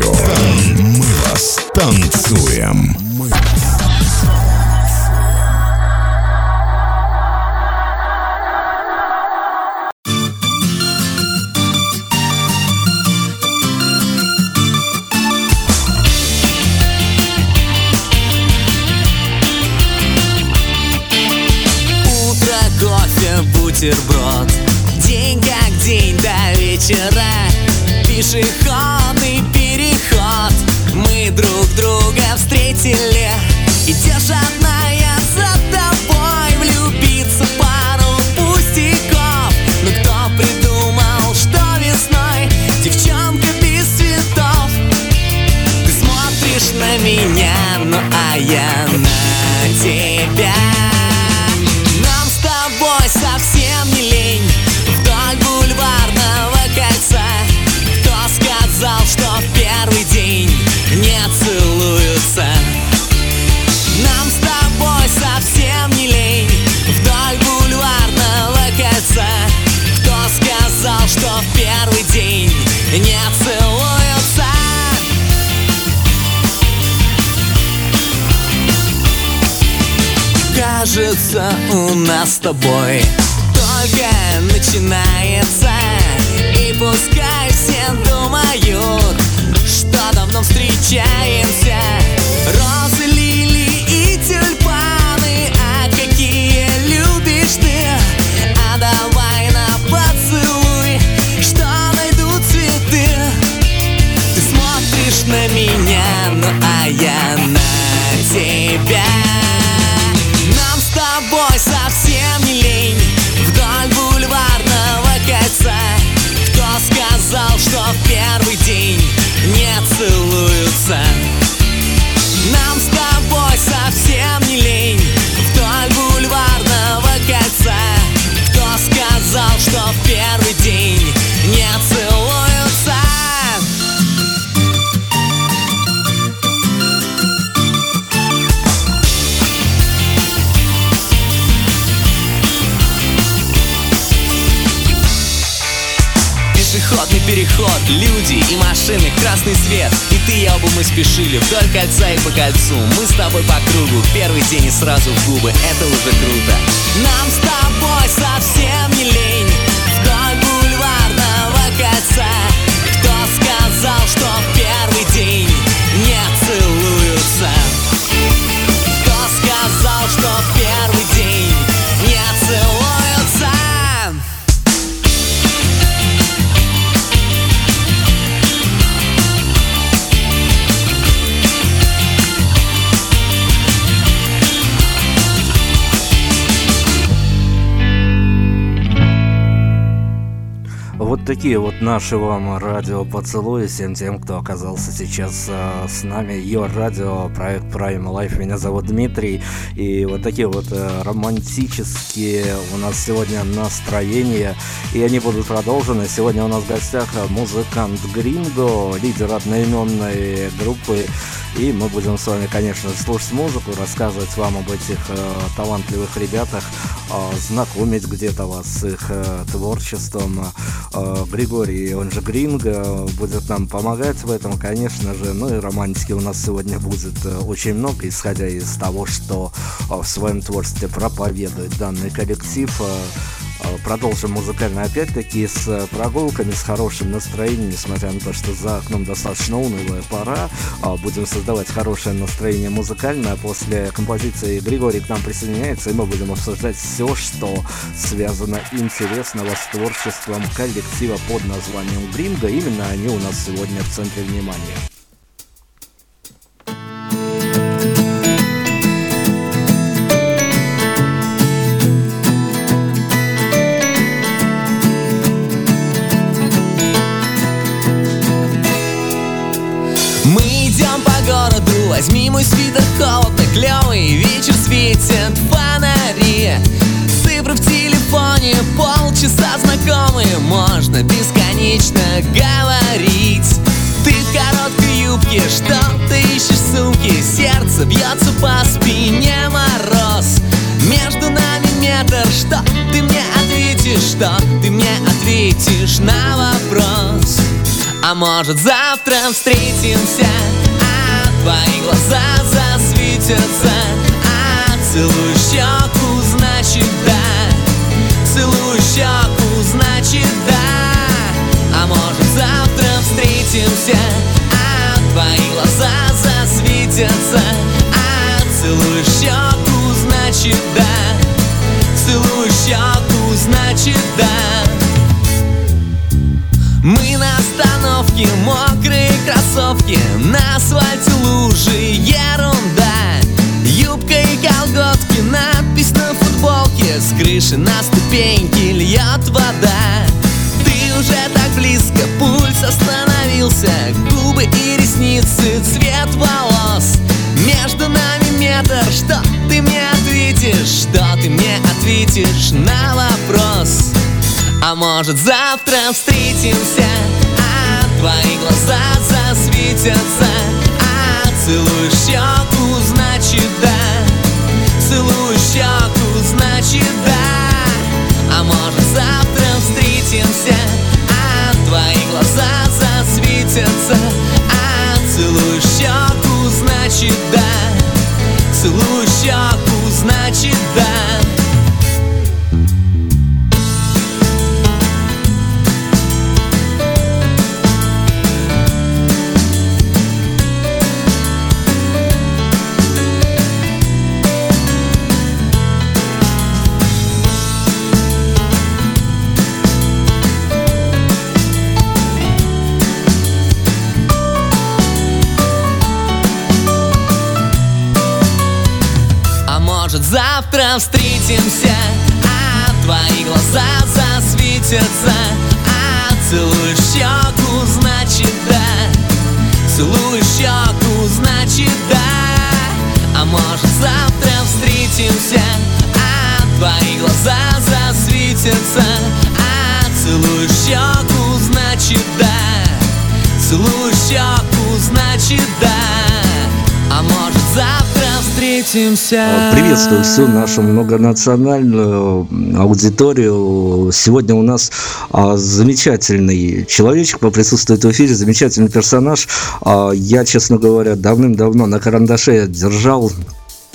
радио. Мы вас танцуем. В первый день не целуются. Пешеходный переход Люди и машины, красный свет. И ты и оба мы спешили вдоль кольца и по кольцу. Мы с тобой по кругу, первый день и сразу в губы. Это уже круто. Нам с тобой совсем не лень кольца Кто сказал, что в первый день такие вот наши вам радио поцелуи всем тем, кто оказался сейчас э, с нами. Your радио, проект Prime Life. Меня зовут Дмитрий. И вот такие вот э, романтические у нас сегодня настроения. И они будут продолжены. Сегодня у нас в гостях музыкант Гринго, лидер одноименной группы. И мы будем с вами, конечно, слушать музыку, рассказывать вам об этих э, талантливых ребятах, э, знакомить где-то вас с их э, творчеством. Э, Григорий, он же Гринго, будет нам помогать в этом, конечно же. Ну и романтики у нас сегодня будет э, очень много, исходя из того, что э, в своем творчестве проповедует данный коллектив. Э, Продолжим музыкально опять-таки с прогулками, с хорошим настроением, несмотря на то, что за окном достаточно унылая пора. Будем создавать хорошее настроение музыкальное. После композиции Григорий к нам присоединяется, и мы будем обсуждать все, что связано интересного с творчеством коллектива под названием Гринго. Именно они у нас сегодня в центре внимания. Возьми мой свитер холодно, клевый Вечер светят фонари Цифры в телефоне, полчаса знакомые Можно бесконечно говорить. Ты в короткой юбке, что ты ищешь сумки Сердце бьется по спине мороз. Между нами метр, что ты мне ответишь? Что ты мне ответишь на вопрос? А может завтра встретимся твои глаза засветятся А целую щеку, значит да. Целую щеку, значит да. А может завтра встретимся А твои глаза засветятся А целую щеку, значит да. Целую щеку, значит да. Мы на остановке, мокрые кроссовки На асфальте лужи, ерунда Юбка и колготки, надпись на футболке С крыши на ступеньки льет вода Ты уже так близко, пульс остановился Губы и ресницы, цвет волос Между нами метр, что ты мне ответишь? Что ты мне ответишь на вопрос? А может завтра встретимся твои глаза засветятся. А целую щеку, значит да. Целую щеку, значит да. А может завтра встретимся? А твои глаза засветятся. А целую щеку, значит да завтра встретимся А твои глаза засветятся А целую щеку, значит да Целую щеку, значит да А может завтра встретимся. Приветствую всю нашу многонациональную аудиторию. Сегодня у нас а, замечательный человечек присутствует в эфире, замечательный персонаж. А, я, честно говоря, давным-давно на карандаше держал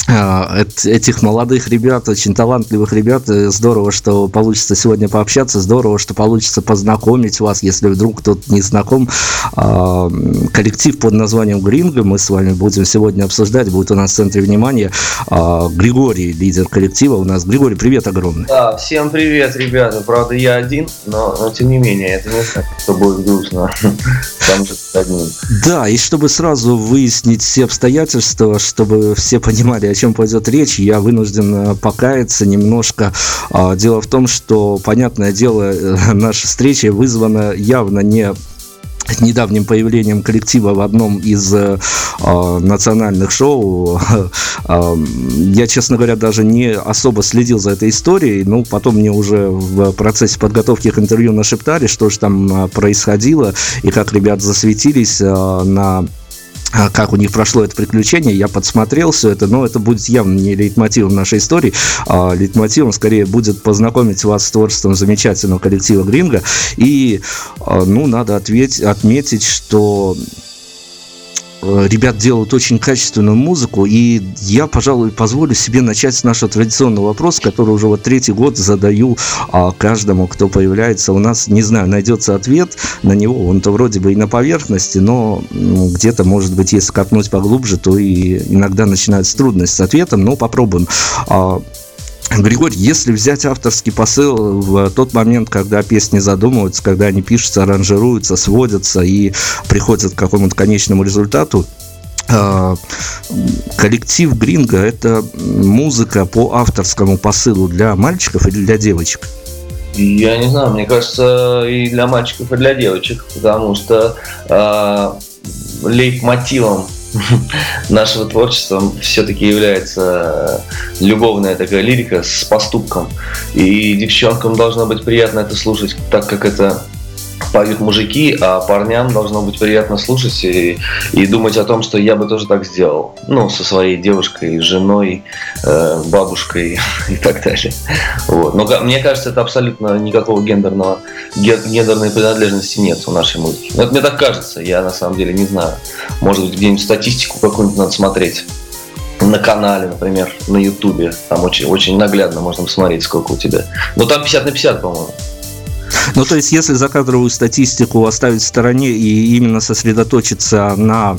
этих молодых ребят, очень талантливых ребят. Здорово, что получится сегодня пообщаться, здорово, что получится познакомить вас, если вдруг кто-то не знаком. А, коллектив под названием Гринго мы с вами будем сегодня обсуждать, будет у нас в центре внимания а, Григорий, лидер коллектива у нас. Григорий, привет огромный. Да, всем привет, ребята. Правда, я один, но, но тем не менее, это не значит, что будет грустно. Там же одним. Да, и чтобы сразу выяснить все обстоятельства, чтобы все понимали, о чем пойдет речь, я вынужден э, покаяться немножко. А, дело в том, что, понятное дело, э, наша встреча вызвана явно не недавним появлением коллектива в одном из э, э национальных шоу. Э, я, честно говоря, даже не особо следил за этой историей. Ну, потом мне уже в процессе подготовки к интервью нашептали, что же там происходило и как ребят засветились на а как у них прошло это приключение, я подсмотрел все это, но это будет явно не лейтмотивом нашей истории, а лейтмотивом скорее будет познакомить вас с творчеством замечательного коллектива Гринга, и, а, ну, надо ответь, отметить, что ребят делают очень качественную музыку, и я, пожалуй, позволю себе начать с нашего традиционного вопроса, который уже вот третий год задаю а, каждому, кто появляется. У нас, не знаю, найдется ответ на него, он-то вроде бы и на поверхности, но ну, где-то, может быть, если копнуть поглубже, то и иногда начинаются трудности с ответом, но попробуем. А, Григорий, если взять авторский посыл в тот момент, когда песни задумываются, когда они пишутся, аранжируются, сводятся и приходят к какому-то конечному результату, а, коллектив Гринга – это музыка по авторскому посылу для мальчиков или для девочек? Я не знаю, мне кажется, и для мальчиков, и для девочек, потому что э, лейтмотивом нашего творчества все-таки является любовная такая лирика с поступком. И девчонкам должно быть приятно это слушать, так как это поют мужики, а парням должно быть приятно слушать и, и думать о том, что я бы тоже так сделал. Ну, со своей девушкой, женой, э, бабушкой и так далее. Вот. Но мне кажется, это абсолютно никакого гендерного, гендерной принадлежности нет у нашей музыки. Это мне так кажется, я на самом деле не знаю. Может быть, где-нибудь статистику какую-нибудь надо смотреть на канале, например, на Ютубе. Там очень, очень наглядно можно посмотреть, сколько у тебя. Но там 50 на 50, по-моему. Ну, то есть, если закадровую статистику оставить в стороне и именно сосредоточиться на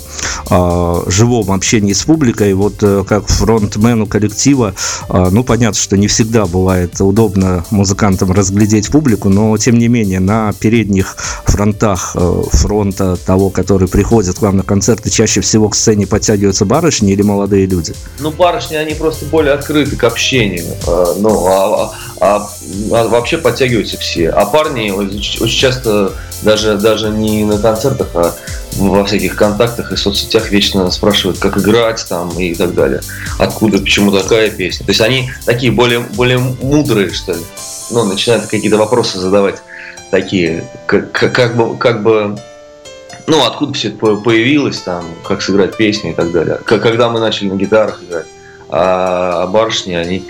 э, живом общении с публикой, вот э, как фронтмену коллектива, э, ну, понятно, что не всегда бывает удобно музыкантам разглядеть публику, но, тем не менее, на передних фронтах э, фронта того, который приходит к вам на концерты, чаще всего к сцене подтягиваются барышни или молодые люди? Ну, барышни, они просто более открыты к общению. Э, ну, а, а, а вообще подтягиваются все. А парни очень часто даже, даже не на концертах, а во всяких контактах и соцсетях вечно спрашивают, как играть там и так далее. Откуда, почему такая песня. То есть они такие более, более мудрые, что ли. Ну, начинают какие-то вопросы задавать такие, как, как, бы, как бы ну, откуда все это появилось, там, как сыграть песни и так далее. Когда мы начали на гитарах играть. А барышни, они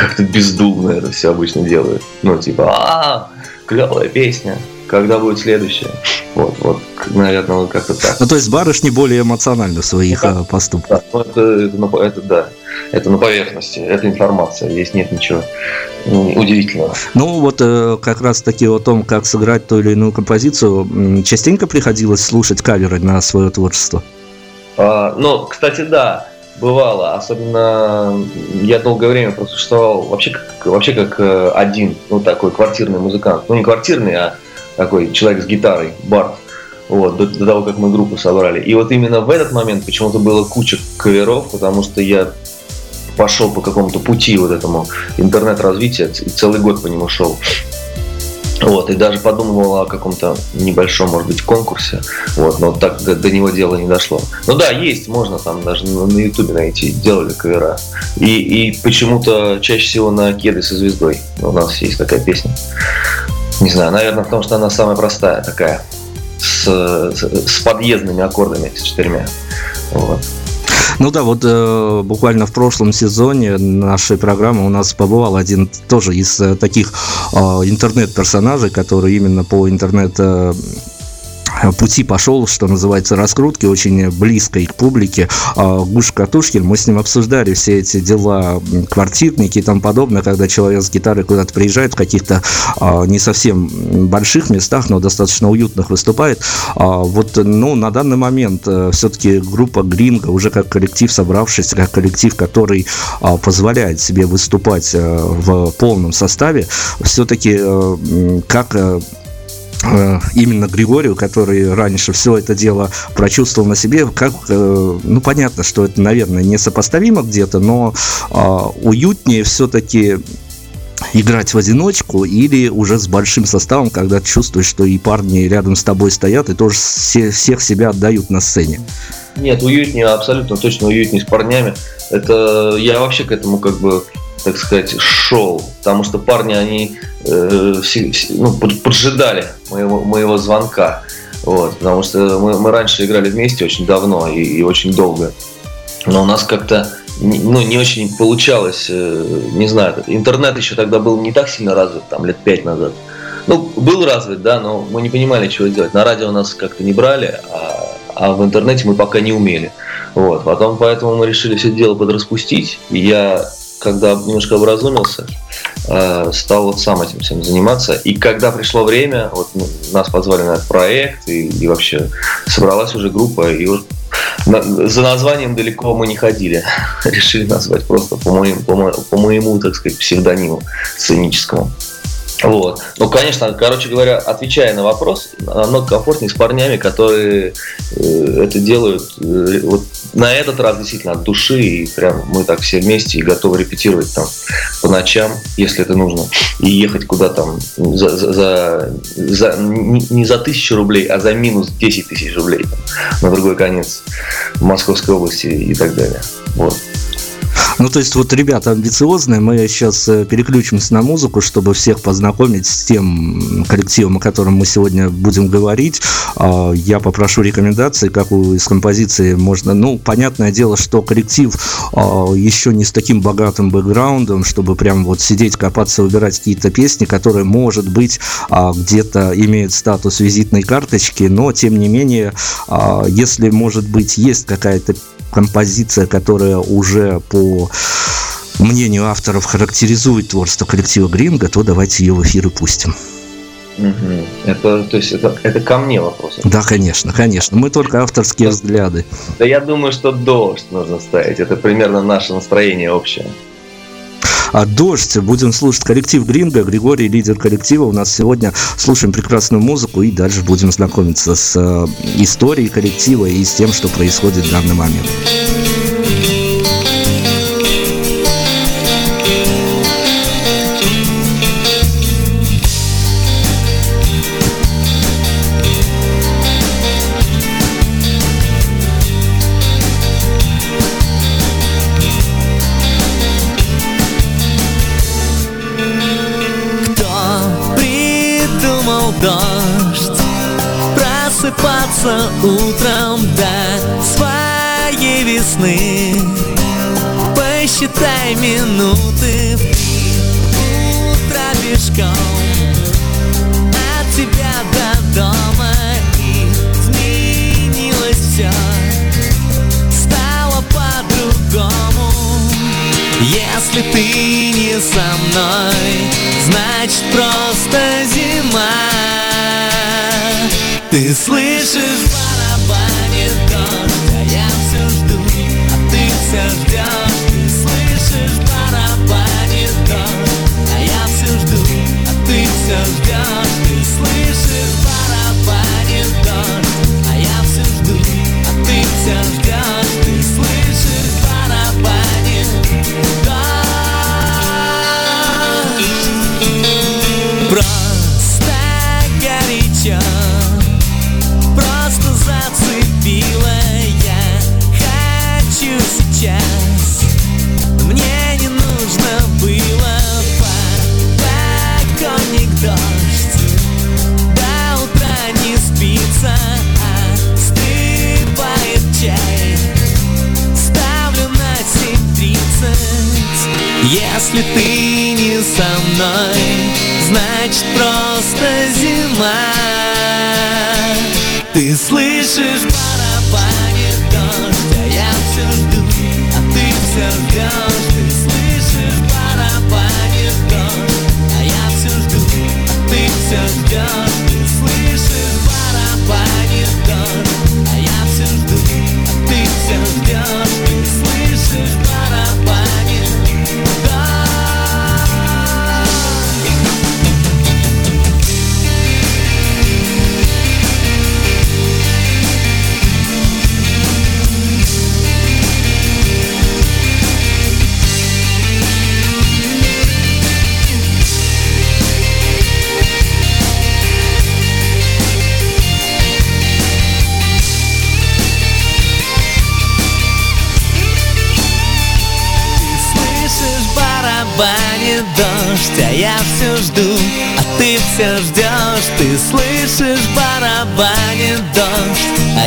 как-то бездумно это все обычно делают. Ну, типа, а, клевая песня, когда будет следующая. Вот, вот, наверное, вот как-то так. Ну, то есть барышни более эмоциональны в своих да, поступках. Да, ну, это, это, это, да, это на поверхности, это информация, здесь нет ничего удивительного. Ну, вот э, как раз таки о том, как сыграть ту или иную композицию, частенько приходилось слушать каверы на свое творчество? А, ну, кстати, да бывало, особенно я долгое время просуществовал вообще как, вообще как э, один, ну такой квартирный музыкант, ну не квартирный, а такой человек с гитарой, Барт, вот, до, до того, как мы группу собрали. И вот именно в этот момент почему-то было куча каверов, потому что я пошел по какому-то пути вот этому интернет-развития и целый год по нему шел. Вот, и даже подумывал о каком-то небольшом, может быть, конкурсе. Вот, но так до, до него дело не дошло. Ну да, есть, можно там даже на Ютубе найти, делали кавера. И, и почему-то чаще всего на кеды со звездой. У нас есть такая песня. Не знаю, наверное, потому что она самая простая такая. С, с, с подъездными аккордами, с четырьмя. Вот. Ну да, вот э, буквально в прошлом сезоне нашей программы у нас побывал один тоже из э, таких э, интернет-персонажей, который именно по интернет э, пути пошел, что называется, раскрутки, очень близкой к публике. А, Гуш Катушкин, мы с ним обсуждали все эти дела, квартирники и тому подобное, когда человек с гитарой куда-то приезжает в каких-то а, не совсем больших местах, но достаточно уютных выступает. А, вот, ну, на данный момент э, все-таки группа Гринга, уже как коллектив собравшись, как коллектив, который позволяет себе выступать э, в полном составе, все-таки э, как Э, именно Григорию, который раньше все это дело прочувствовал на себе, как, э, ну, понятно, что это, наверное, несопоставимо где-то, но а, уютнее все-таки играть в одиночку или уже с большим составом, когда чувствуешь, что и парни рядом с тобой стоят и тоже все, всех себя отдают на сцене? Нет, уютнее, абсолютно точно уютнее с парнями. Это я вообще к этому как бы так сказать, шел, потому что парни, они э, ну, поджидали моего, моего звонка, вот, потому что мы, мы раньше играли вместе очень давно и, и очень долго, но у нас как-то ну, не очень получалось, э, не знаю, интернет еще тогда был не так сильно развит, там, лет пять назад. Ну, был развит, да, но мы не понимали, чего делать. На радио нас как-то не брали, а, а в интернете мы пока не умели. Вот, потом поэтому мы решили все дело подраспустить. И я когда немножко образумился, э, стал вот сам этим всем заниматься. И когда пришло время, вот нас позвали на этот проект, и, и вообще собралась уже группа, и вот на, за названием далеко мы не ходили. Решили назвать просто по моему, по, моему, по моему, так сказать, псевдониму сценическому. Вот. Ну, конечно, короче говоря, отвечая на вопрос, намного комфортнее с парнями, которые э, это делают э, вот на этот раз действительно от души, и прям мы так все вместе и готовы репетировать там по ночам, если это нужно, и ехать куда там за, за, за, за не за тысячу рублей, а за минус 10 тысяч рублей там, на другой конец Московской области и так далее. Вот. Ну, то есть, вот ребята амбициозные, мы сейчас э, переключимся на музыку, чтобы всех познакомить с тем коллективом, о котором мы сегодня будем говорить. А, я попрошу рекомендации, как из композиции можно... Ну, понятное дело, что коллектив а, еще не с таким богатым бэкграундом, чтобы прям вот сидеть, копаться, выбирать какие-то песни, которые, может быть, а, где-то имеют статус визитной карточки, но, тем не менее, если, может быть, есть какая-то композиция, которая уже по мнению авторов характеризует творчество коллектива Гринга, то давайте ее в эфир и пустим. Угу. Это, то есть это, это ко мне вопрос. Да, конечно, конечно. Мы только авторские взгляды. Да я думаю, что дождь нужно ставить. Это примерно наше настроение общее. А дождь, будем слушать коллектив Гринга, Григорий, лидер коллектива. У нас сегодня слушаем прекрасную музыку и дальше будем знакомиться с э, историей коллектива и с тем, что происходит в данный момент. Ты слышишь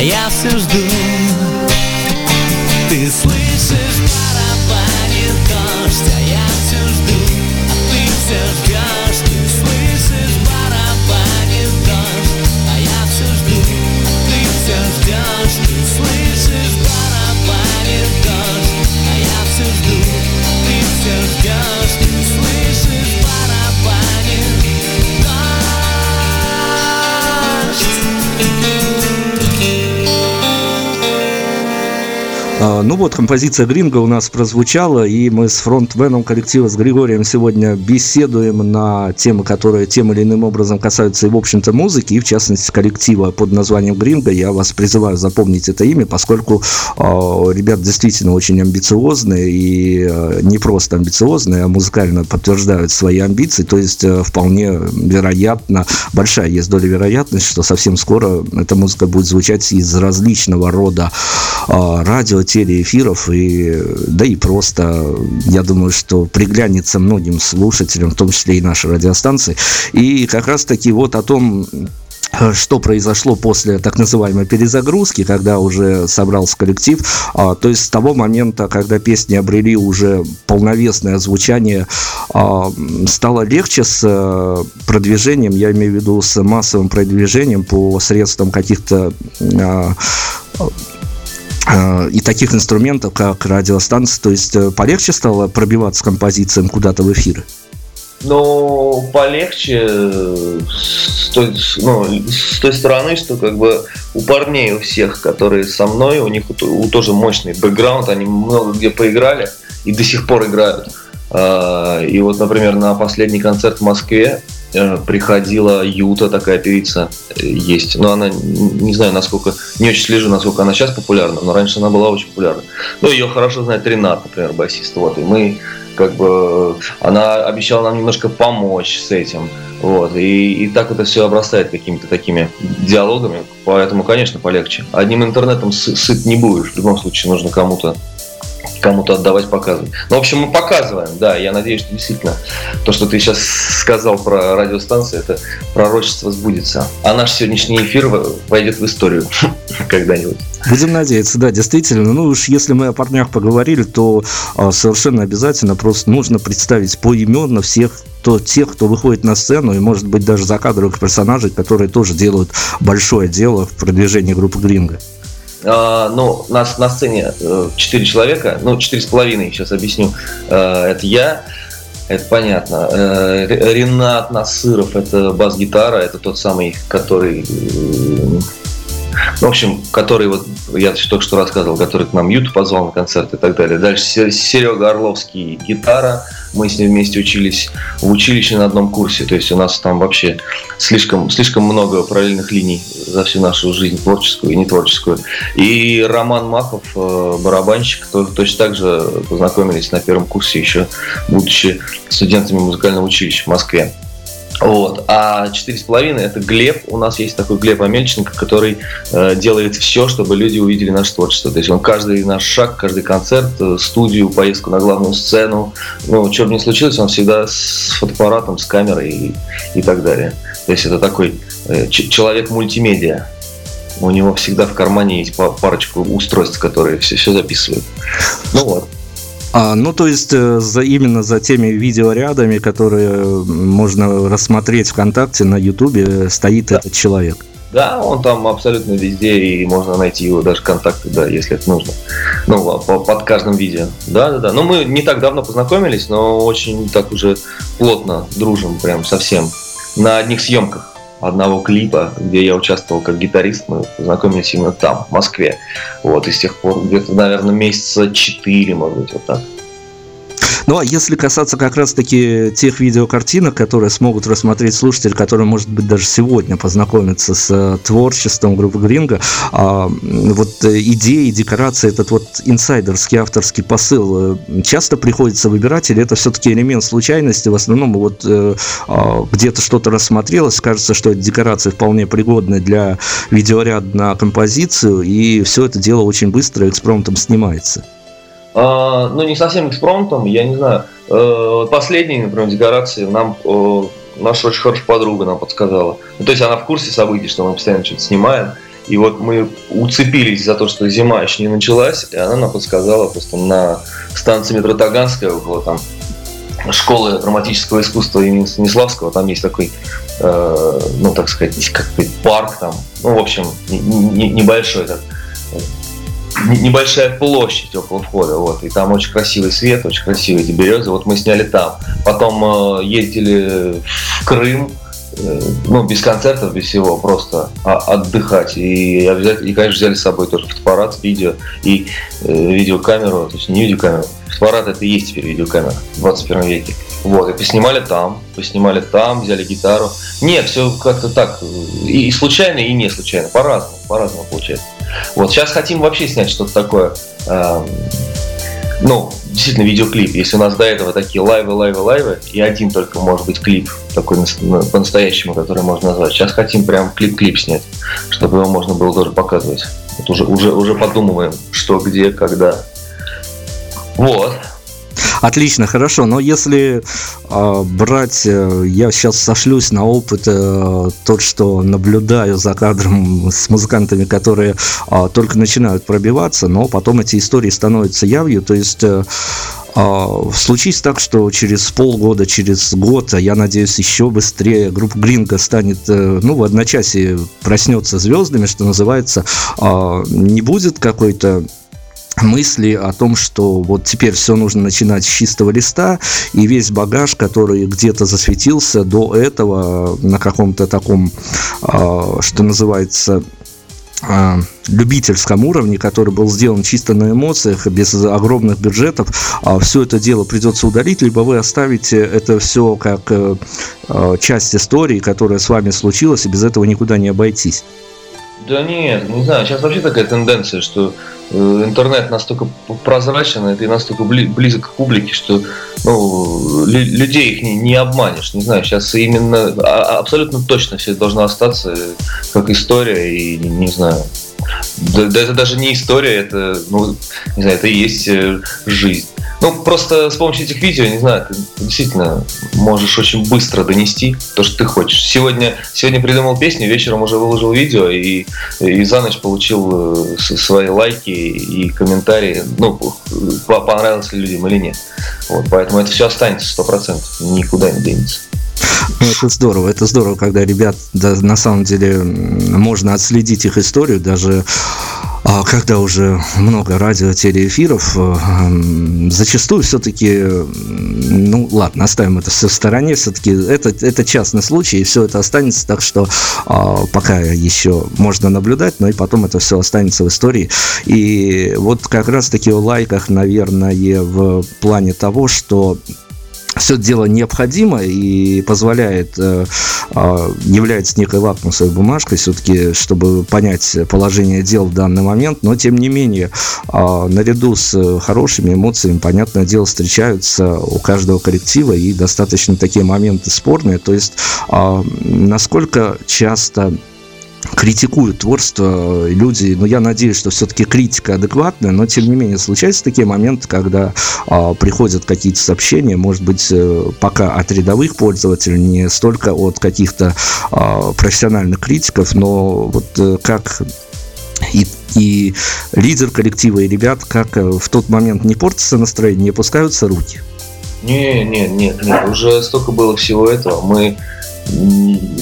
дождь, а я Ну вот, композиция Гринга у нас прозвучала, и мы с фронтменом коллектива с Григорием сегодня беседуем на темы, которые тем или иным образом касаются и, в общем-то, музыки, и, в частности, коллектива под названием Гринга. Я вас призываю запомнить это имя, поскольку э, ребят действительно очень амбициозные, и э, не просто амбициозные, а музыкально подтверждают свои амбиции, то есть э, вполне вероятно, большая есть доля вероятности, что совсем скоро эта музыка будет звучать из различного рода э, радио, телеэфиров, и, да и просто, я думаю, что приглянется многим слушателям, в том числе и нашей радиостанции. И как раз-таки вот о том, что произошло после так называемой перезагрузки, когда уже собрался коллектив, а, то есть с того момента, когда песни обрели уже полновесное звучание, а, стало легче с а, продвижением, я имею в виду с массовым продвижением по средствам каких-то а, и таких инструментов, как радиостанция, то есть э, полегче стало пробиваться композициям куда-то в эфиры? Ну, полегче с той, ну, с той стороны, что как бы у парней, у всех, которые со мной, у них у, у тоже мощный бэкграунд, они много где поиграли и до сих пор играют. И вот, например, на последний концерт в Москве э, приходила Юта, такая певица э, есть. Но она, не знаю, насколько, не очень слежу, насколько она сейчас популярна, но раньше она была очень популярна. Ну, ее хорошо знает Ренат, например, басист. Вот, и мы как бы она обещала нам немножко помочь с этим. Вот, и, и так это все обрастает какими-то такими диалогами, поэтому, конечно, полегче. Одним интернетом сыт не будешь, в любом случае нужно кому-то кому-то отдавать, показывать. Ну, в общем, мы показываем, да, я надеюсь, что действительно то, что ты сейчас сказал про радиостанции, это пророчество сбудется. А наш сегодняшний эфир войдет в историю когда-нибудь. Будем надеяться, да, действительно. Ну уж если мы о парнях поговорили, то а, совершенно обязательно просто нужно представить поименно всех то тех, кто выходит на сцену, и, может быть, даже закадровых персонажей, которые тоже делают большое дело в продвижении группы Гринга. Uh, ну, нас на сцене э, четыре человека, ну, четыре с половиной, сейчас объясню. Uh, это я, это понятно. Uh, Ренат Насыров, это бас-гитара, это тот самый, который в общем, который вот я только что рассказывал, который к нам Юту позвал на концерт и так далее. Дальше Серега Орловский гитара. Мы с ним вместе учились в училище на одном курсе. То есть у нас там вообще слишком, слишком много параллельных линий за всю нашу жизнь, творческую и не творческую. И Роман Махов, э, барабанщик, тоже точно так же познакомились на первом курсе еще, будучи студентами музыкального училища в Москве. Вот. А 4,5 это Глеб. У нас есть такой Глеб Амельченко, который э, делает все, чтобы люди увидели наше творчество. То есть он каждый наш шаг, каждый концерт, э, студию, поездку на главную сцену, ну, что бы ни случилось, он всегда с фотоаппаратом, с камерой и, и так далее. То есть это такой э, человек мультимедиа. У него всегда в кармане есть парочку устройств, которые все, все записывают. Ну вот. А, ну, то есть э, за, именно за теми видеорядами, которые можно рассмотреть ВКонтакте, на Ютубе, стоит да. этот человек. Да, он там абсолютно везде, и можно найти его даже контакты, да, если это нужно. Ну, под каждым видео. Да, да, да. Ну, мы не так давно познакомились, но очень так уже плотно дружим, прям совсем. На одних съемках одного клипа, где я участвовал как гитарист, мы познакомились именно там, в Москве. Вот, и с тех пор где-то, наверное, месяца четыре, может быть, вот так. Ну, а если касаться как раз-таки тех видеокартинок, которые смогут рассмотреть слушатели, которые, может быть, даже сегодня познакомятся с э, творчеством группы Гринга, вот э, идеи, декорации, этот вот инсайдерский авторский посыл э, часто приходится выбирать, или это все-таки элемент случайности, в основном вот а, где-то что-то рассмотрелось, кажется, что эти декорации вполне пригодны для видеоряда на композицию, и все это дело очень быстро экспромтом снимается. А, ну, не совсем экспромтом, я не знаю. Э, последние, например, декорации нам э, наша очень хорошая подруга нам подсказала. Ну, то есть она в курсе событий, что мы постоянно что-то снимаем. И вот мы уцепились за то, что зима еще не началась, и она нам подсказала просто на станции метро Таганская, около там школы драматического искусства имени Станиславского, там есть такой, э, ну, так сказать, как парк там, ну, в общем, небольшой так, небольшая площадь около входа, вот, и там очень красивый свет, очень красивые эти березы, вот мы сняли там. Потом э, ездили в Крым, э, ну, без концертов, без всего, просто а, отдыхать. И обязательно, и, конечно, взяли с собой тоже фотоаппарат, видео и э, видеокамеру, то есть не видеокамеру, фотоаппарат это и есть теперь видеокамера в 21 веке. Вот, и поснимали там, поснимали там, взяли гитару. Нет, все как-то так, и, и случайно, и не случайно, по-разному, по-разному получается. Вот сейчас хотим вообще снять что-то такое, э, ну, действительно видеоклип. Если у нас до этого такие лайвы, лайвы, лайвы, и один только может быть клип такой по-настоящему, который можно назвать. Сейчас хотим прям клип-клип снять, чтобы его можно было тоже показывать. Вот уже, уже, уже подумываем, что, где, когда. Вот. Отлично, хорошо. Но если э, брать, э, я сейчас сошлюсь на опыт э, тот, что наблюдаю за кадром с музыкантами, которые э, только начинают пробиваться, но потом эти истории становятся явью. То есть э, Случись так, что через полгода, через год, а я надеюсь, еще быстрее группа Гринга станет, ну, в одночасье проснется звездами, что называется, не будет какой-то мысли о том, что вот теперь все нужно начинать с чистого листа, и весь багаж, который где-то засветился до этого на каком-то таком, а, что называется, а, любительском уровне, который был сделан чисто на эмоциях, без огромных бюджетов, а все это дело придется удалить, либо вы оставите это все как э, э, часть истории, которая с вами случилась, и без этого никуда не обойтись. Да нет, не знаю, сейчас вообще такая тенденция, что э, интернет настолько прозрачен, и настолько близок к публике, что ну, людей их не, не обманешь. Не знаю, сейчас именно а, абсолютно точно все должно остаться как история, и не знаю. Да, да это даже не история, это, ну, не знаю, это и есть э, жизнь. Ну, просто с помощью этих видео, не знаю, ты действительно можешь очень быстро донести то, что ты хочешь. Сегодня, сегодня придумал песню, вечером уже выложил видео и, и за ночь получил э, свои лайки и комментарии. Ну, понравилось ли людям или нет. Вот, поэтому это все останется сто процентов, никуда не денется. Ну, это здорово, это здорово, когда ребят, да, на самом деле, можно отследить их историю, даже когда уже много радио, телеэфиров, э, зачастую все-таки, ну ладно, оставим это все в стороне, все-таки это, это частный случай, и все это останется, так что а, пока еще можно наблюдать, но и потом это все останется в истории. И вот как раз-таки о лайках, наверное, в плане того, что все дело необходимо и позволяет, э, а, является некой лакмусовой бумажкой все-таки, чтобы понять положение дел в данный момент, но тем не менее, а, наряду с хорошими эмоциями, понятное дело, встречаются у каждого коллектива и достаточно такие моменты спорные, то есть а, насколько часто критикуют творчество люди, но я надеюсь, что все-таки критика адекватная, но тем не менее случаются такие моменты, когда а, приходят какие-то сообщения, может быть, э, пока от рядовых пользователей, не столько от каких-то а, профессиональных критиков, но вот э, как и, и лидер коллектива, и ребят, как э, в тот момент не портится настроение, не опускаются руки. Не, не, нет, нет, уже столько было всего этого. Мы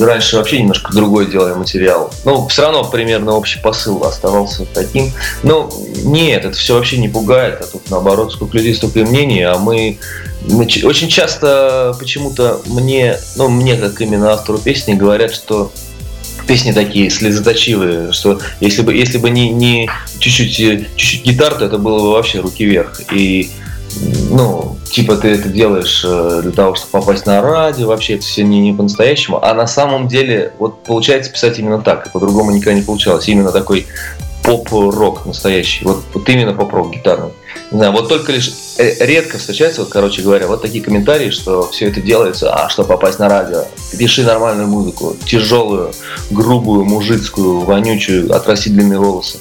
раньше вообще немножко другой делали материал. Но все равно примерно общий посыл оставался таким. Но нет, это все вообще не пугает, а тут наоборот, сколько людей, столько мнений, а мы очень часто почему-то мне, ну мне как именно автору песни говорят, что песни такие слезоточивые, что если бы, если бы не, не чуть-чуть, чуть-чуть гитар, то это было бы вообще руки вверх. И ну, типа ты это делаешь э, для того, чтобы попасть на радио, вообще это все не, не по-настоящему, а на самом деле вот получается писать именно так, и по-другому никогда не получалось, именно такой поп-рок настоящий, вот, вот именно поп-рок гитарный. Не знаю, вот только лишь э, редко встречается, вот, короче говоря, вот такие комментарии, что все это делается, а что попасть на радио, пиши нормальную музыку, тяжелую, грубую, мужицкую, вонючую, отрасти длинные волосы.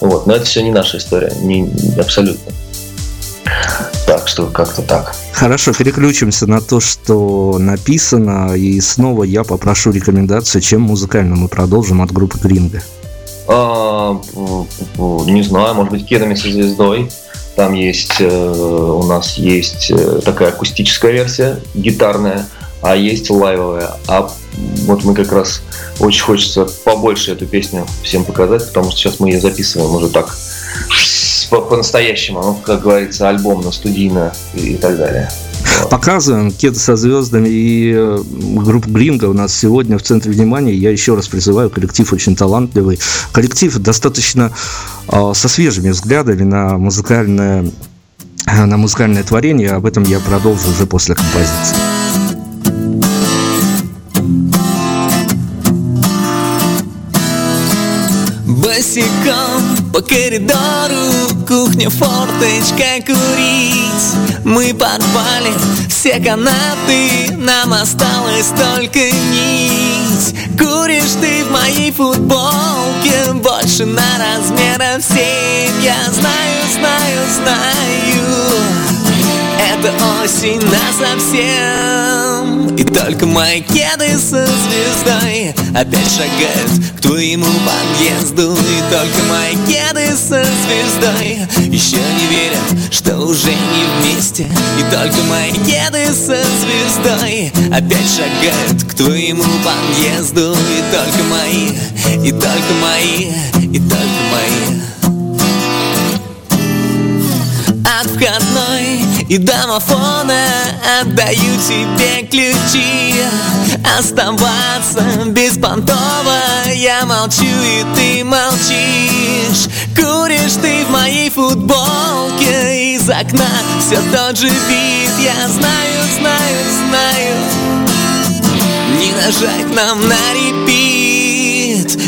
Вот, но это все не наша история, не, абсолютно. Так что как-то так. Хорошо, переключимся на то, что написано, и снова я попрошу рекомендацию, чем музыкально мы продолжим от группы Гринга. А, не знаю, может быть, кедами со звездой. Там есть, э, у нас есть э, такая акустическая версия, гитарная, а есть лайвовая. А вот мы как раз очень хочется побольше эту песню всем показать, потому что сейчас мы ее записываем уже так по-настоящему, ну, как говорится, альбомно, студийно и, и так далее. Показываем Кеды со звездами и э, группа Гринга у нас сегодня в центре внимания. Я еще раз призываю, коллектив очень талантливый. Коллектив достаточно э, со свежими взглядами на музыкальное, на музыкальное творение. Об этом я продолжу уже после композиции. Босиком по коридору Кухня, форточка, курить. Мы порвали все канаты Нам осталось только нить. Куришь ты в моей футболке Больше на размеров семь Я знаю, знаю, знаю это осень на совсем И только мои кеды со звездой Опять шагают к твоему подъезду. И только мои кеды со звездой Еще не верят, что уже не вместе. И только мои кеды со звездой Опять шагают к твоему подъезду. И только мои, и только мои, и только мои. От входной и домофона Отдаю тебе ключи. Оставаться беспонтово Я молчу и ты молчишь. Куришь ты в моей футболке. Из окна все тот же вид. Я знаю, знаю, знаю. Не нажать нам на репит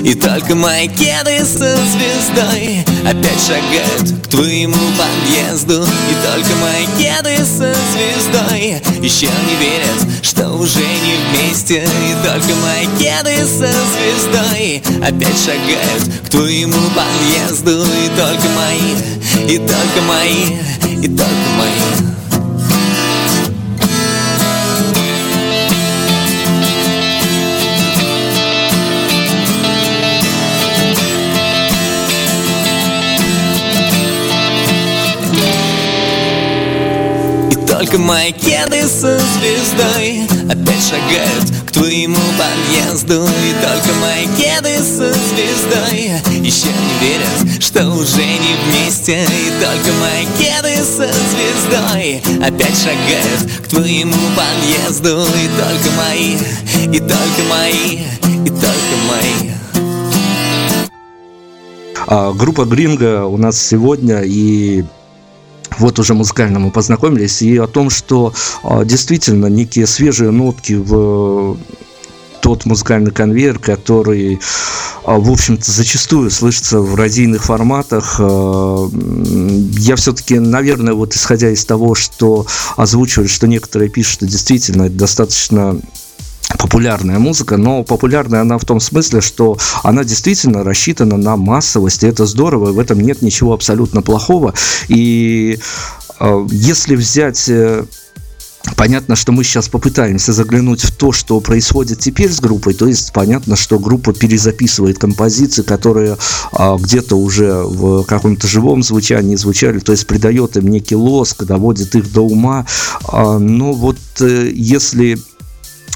И только мои кеды со звездой Опять шагают к твоему подъезду. И только мои кеды со звездой Еще не верят, что уже не вместе. И только мои кеды со звездой Опять шагают к твоему подъезду. И только мои, и только мои, и только мои Только мои кеды со звездой Опять шагают к твоему подъезду. И только мои кеды со звездой Еще не верят, что уже не вместе. И только мои кеды со звездой Опять шагают к твоему подъезду. И только мои, и только мои, и только мои. А, Группа Гринга у нас сегодня и вот уже музыкально мы познакомились, и о том, что а, действительно некие свежие нотки в тот музыкальный конвейер, который, а, в общем-то, зачастую слышится в радийных форматах. А, я все-таки, наверное, вот исходя из того, что озвучивали, что некоторые пишут, что действительно это достаточно популярная музыка, но популярная она в том смысле, что она действительно рассчитана на массовость, и это здорово, и в этом нет ничего абсолютно плохого. И э, если взять э, Понятно, что мы сейчас попытаемся заглянуть в то, что происходит теперь с группой. То есть понятно, что группа перезаписывает композиции, которые а, где-то уже в каком-то живом звучании звучали. То есть придает им некий лоск, доводит их до ума. А, но вот э, если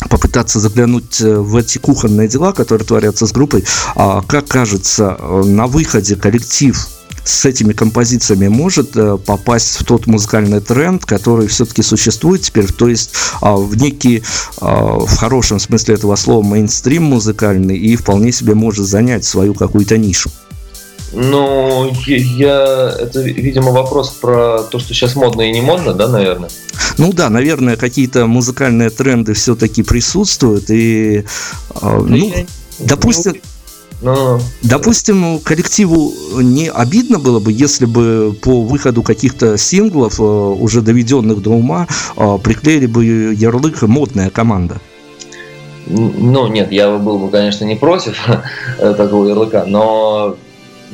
попытаться заглянуть э, в эти кухонные дела, которые творятся с группой. А, как кажется, э, на выходе коллектив с этими композициями может э, попасть в тот музыкальный тренд, который все-таки существует теперь, то есть а, в некий, а, в хорошем смысле этого слова, мейнстрим музыкальный и вполне себе может занять свою какую-то нишу. Ну, я, это, видимо, вопрос про то, что сейчас модно и не модно, да, наверное? Ну да, наверное, какие-то музыкальные тренды все-таки присутствуют, и, а, ну, ну я... допустим... Но... Допустим, коллективу не обидно было бы, если бы по выходу каких-то синглов, а, уже доведенных до ума, а, приклеили бы ярлык «модная команда». Ну, нет, я был бы, конечно, не против такого ярлыка, но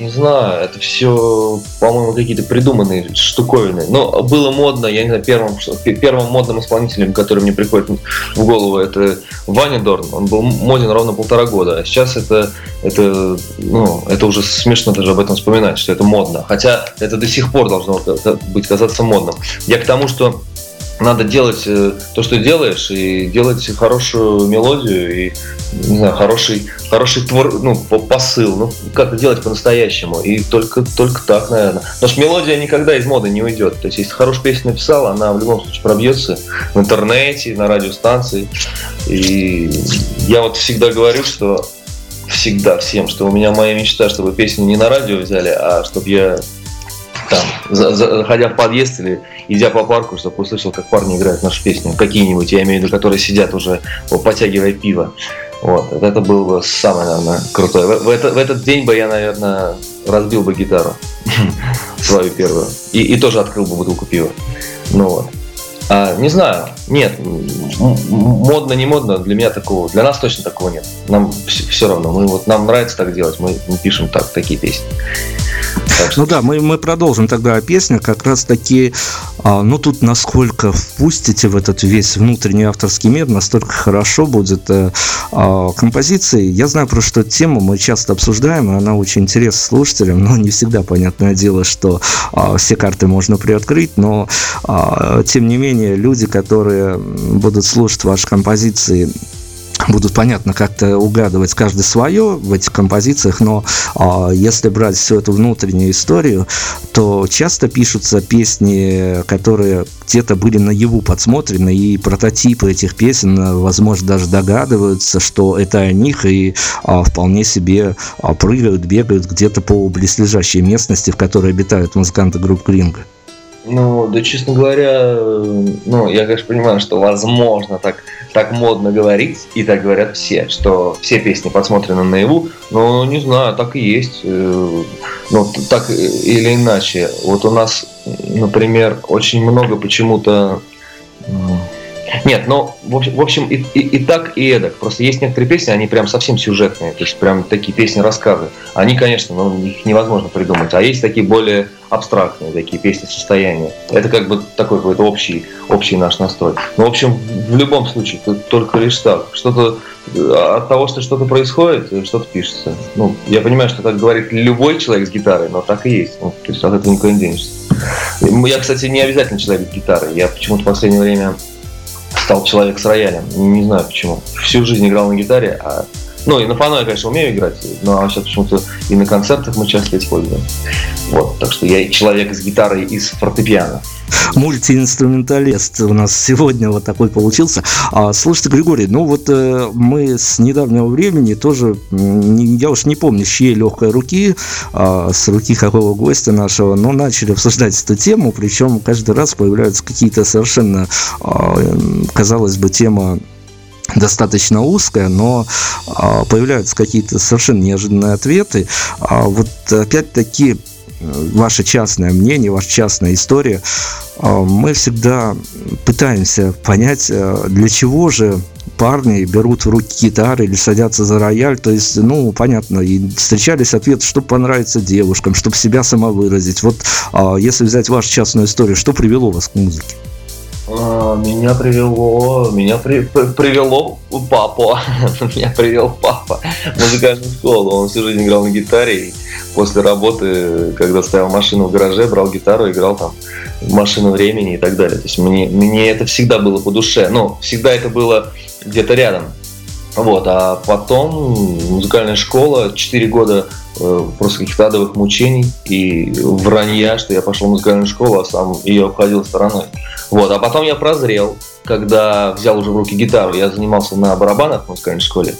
не знаю, это все, по-моему, какие-то придуманные штуковины. Но было модно, я не знаю, первым, первым модным исполнителем, который мне приходит в голову, это Ваня Дорн. Он был моден ровно полтора года. А сейчас это, это, ну, это уже смешно даже об этом вспоминать, что это модно. Хотя это до сих пор должно быть казаться модным. Я к тому, что надо делать э, то, что делаешь, и делать хорошую мелодию и не знаю, хороший, хороший твор, ну, посыл, ну, как-то делать по-настоящему. И только, только так, наверное. Потому что мелодия никогда из моды не уйдет. То есть, если хорошую песню написал, она в любом случае пробьется в интернете, на радиостанции. И я вот всегда говорю, что всегда всем, что у меня моя мечта, чтобы песню не на радио взяли, а чтобы я там, заходя в подъезд или идя по парку, чтобы услышал, как парни играют наши песни, какие-нибудь, я имею в виду, которые сидят уже, потягивая пиво. Вот, это было бы самое, наверное, крутое. В, в, это, в этот день бы я, наверное, разбил бы гитару свою первую. И, и тоже открыл бы бутылку пива. Ну вот. А, не знаю, нет, модно, не модно, для меня такого, для нас точно такого нет. Нам все, равно, мы вот нам нравится так делать, мы, пишем так такие песни. Ну да, мы, мы продолжим тогда о песнях. Как раз таки, а, ну тут насколько впустите в этот весь внутренний авторский мир, настолько хорошо будет э, а, композиции. Я знаю про что тему мы часто обсуждаем, и она очень интересна слушателям, но не всегда понятное дело, что а, все карты можно приоткрыть, но а, тем не менее люди, которые будут слушать ваши композиции, будут, понятно, как-то угадывать каждый свое в этих композициях, но э, если брать всю эту внутреннюю историю, то часто пишутся песни, которые где-то были наяву подсмотрены, и прототипы этих песен, возможно, даже догадываются, что это о них, и э, вполне себе э, прыгают, бегают где-то по близлежащей местности, в которой обитают музыканты группы Клинга. Ну, да, честно говоря, ну, я, конечно, понимаю, что возможно так, так модно говорить, и так говорят все, что все песни подсмотрены наяву, но не знаю, так и есть. Э, ну, так или иначе. Вот у нас, например, очень много почему-то нет, ну, в общем, и, и, и так, и эдак. Просто есть некоторые песни, они прям совсем сюжетные, то есть прям такие песни-рассказы. Они, конечно, ну, их невозможно придумать. А есть такие более абстрактные такие песни состояния. Это как бы такой какой-то общий, общий наш настрой. Ну, в общем, в любом случае, тут только лишь так. Что-то э, от того, что что-то происходит, что-то пишется. Ну, я понимаю, что так говорит любой человек с гитарой, но так и есть. Ну, то есть от этого никуда не денешься. Я, кстати, не обязательно человек с гитарой. Я почему-то в последнее время стал человек с роялем. Не знаю почему. Всю жизнь играл на гитаре, а ну, и на фано я, конечно, умею играть, но сейчас почему-то и на концертах мы часто используем. Вот, так что я человек с гитарой и с фортепиано. Мультиинструменталист у нас сегодня вот такой получился. А, слушайте, Григорий, ну вот э, мы с недавнего времени тоже, не, я уж не помню, чьей легкой руки, а, с руки какого гостя нашего, но начали обсуждать эту тему, причем каждый раз появляются какие-то совершенно, а, казалось бы, тема достаточно узкая, но а, появляются какие-то совершенно неожиданные ответы. А вот опять-таки ваше частное мнение, ваша частная история, а, мы всегда пытаемся понять, а, для чего же парни берут в руки гитары или садятся за рояль. То есть, ну, понятно, и встречались ответы, чтобы понравиться девушкам, чтобы себя самовыразить. Вот если взять вашу частную историю, что привело вас к музыке? А, меня привело, меня при, привело папа, меня привел папа в музыкальную школу. Он всю жизнь играл на гитаре и после работы, когда стоял машину в гараже, брал гитару, играл там машину времени и так далее. То есть мне, мне это всегда было по душе. Ну, всегда это было где-то рядом. Вот, а потом музыкальная школа, 4 года э, просто каких-то адовых мучений и вранья, что я пошел в музыкальную школу, а сам ее обходил стороной. Вот, а потом я прозрел, когда взял уже в руки гитару. Я занимался на барабанах в музыкальной школе.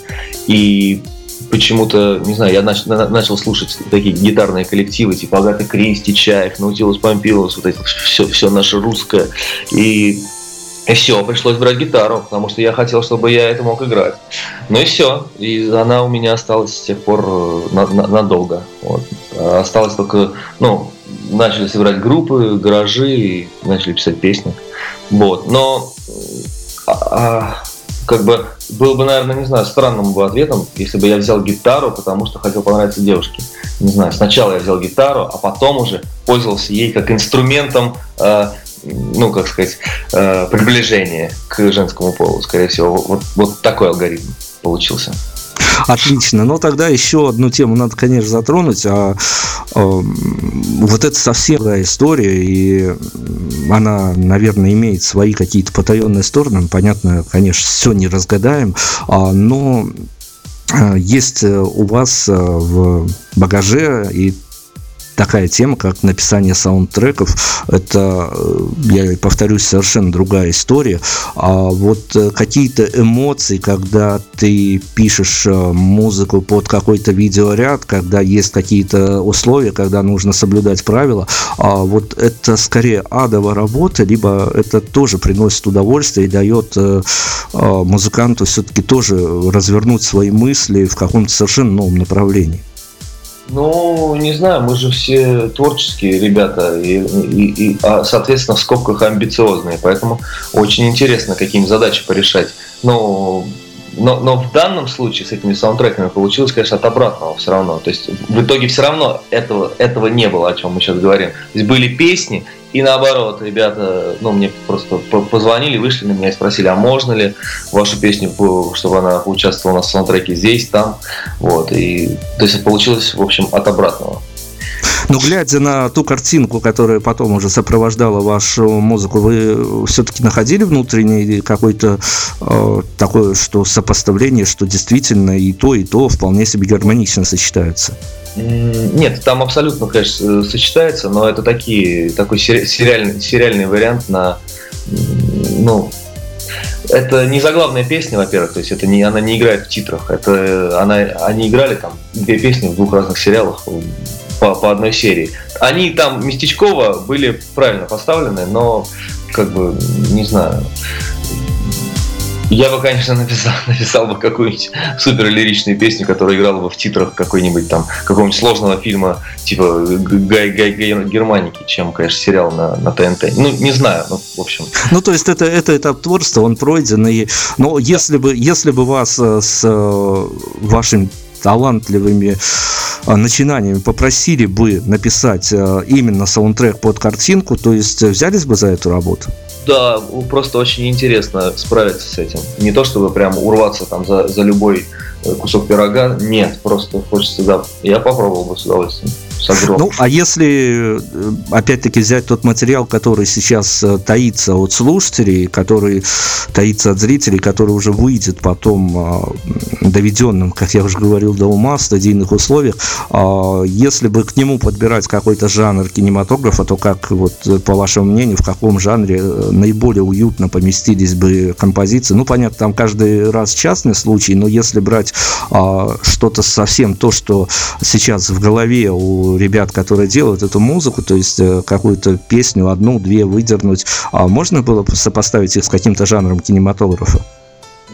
И почему-то, не знаю, я начал, начал слушать такие гитарные коллективы, типа Агаты Кристи, Чаев, Наутилус Помпилус, вот это все, все наше русское. И и все, пришлось брать гитару, потому что я хотел, чтобы я это мог играть. Ну и все. И она у меня осталась с тех пор э, на, на, надолго. Вот. Осталось только, ну, начали собирать группы, гаражи и начали писать песни. Вот. Но а, а, как бы было бы, наверное, не знаю, странным бы ответом, если бы я взял гитару, потому что хотел понравиться девушке. Не знаю, сначала я взял гитару, а потом уже пользовался ей как инструментом э, ну, как сказать, э, приближение к женскому полу, скорее всего. Вот, вот такой алгоритм получился. Отлично. Но тогда еще одну тему надо, конечно, затронуть. А, а вот это совсем другая история, и она, наверное, имеет свои какие-то потаенные стороны. Понятно, конечно, все не разгадаем, а, но а, есть у вас в багаже и такая тема, как написание саундтреков. Это, э, я повторюсь, совершенно другая история. А вот э, какие-то эмоции, когда ты пишешь э, музыку под какой-то видеоряд, когда есть какие-то условия, когда нужно соблюдать правила, а вот это скорее адовая работа, либо это тоже приносит удовольствие и дает музыканту все-таки тоже развернуть свои мысли в каком-то совершенно новом направлении. Ну, не знаю, мы же все творческие ребята, и, и, и а, соответственно, в скобках амбициозные, поэтому очень интересно, какие задачи порешать. Но, но, но в данном случае с этими саундтреками получилось, конечно, от обратного все равно. То есть в итоге все равно этого, этого не было, о чем мы сейчас говорим. То есть были песни, и наоборот, ребята, ну, мне просто позвонили, вышли на меня и спросили, а можно ли вашу песню, чтобы она участвовала на саундтреке здесь, там. Вот. И, то есть получилось, в общем, от обратного. Но глядя на ту картинку, которая потом уже сопровождала вашу музыку, вы все-таки находили внутренний какой-то э, такое, что сопоставление, что действительно и то, и то вполне себе гармонично сочетаются? Нет, там абсолютно, конечно, сочетается, но это такие, такой сериальный, сериальный вариант на, ну, это не заглавная песня, во-первых, то есть это не, она не играет в титрах, это она, они играли там две песни в двух разных сериалах по, по одной серии. Они там местечково были правильно поставлены, но как бы, не знаю, я бы, конечно, написал, написал бы какую-нибудь супер лиричную песню, которая играла бы в титрах какой-нибудь там, какого-нибудь сложного фильма, типа Гай, Гай, Гай Германики, чем, конечно, сериал на, на ТНТ. Ну, не знаю, ну, в общем. Ну, то есть это, это этап творчества, он пройден, и, но если бы, если бы вас э, с э, вашим талантливыми э, начинаниями попросили бы написать именно саундтрек под картинку, то есть взялись бы за эту работу? Да, просто очень интересно справиться с этим. Не то, чтобы прям урваться там за, за любой э, кусок пирога, нет, просто хочется, да, я попробовал бы с удовольствием Ну, а если, э, опять-таки, взять тот материал, который сейчас э, таится от слушателей, который таится от зрителей, который уже выйдет потом а, доведенным, как я уже говорил, до ума, в стадийных условиях, а, если бы к нему подбирать какой-то жанр кинематографа, то как, вот, по вашему мнению, в каком жанре э, наиболее уютно поместились бы композиции? Ну, понятно, там каждый раз частный случай, но если брать а, что-то совсем то, что сейчас в голове у ребят, которые делают эту музыку, то есть э, какую-то песню, одну-две выдернуть, а можно было сопоставить их с каким-то жанром кинематографа?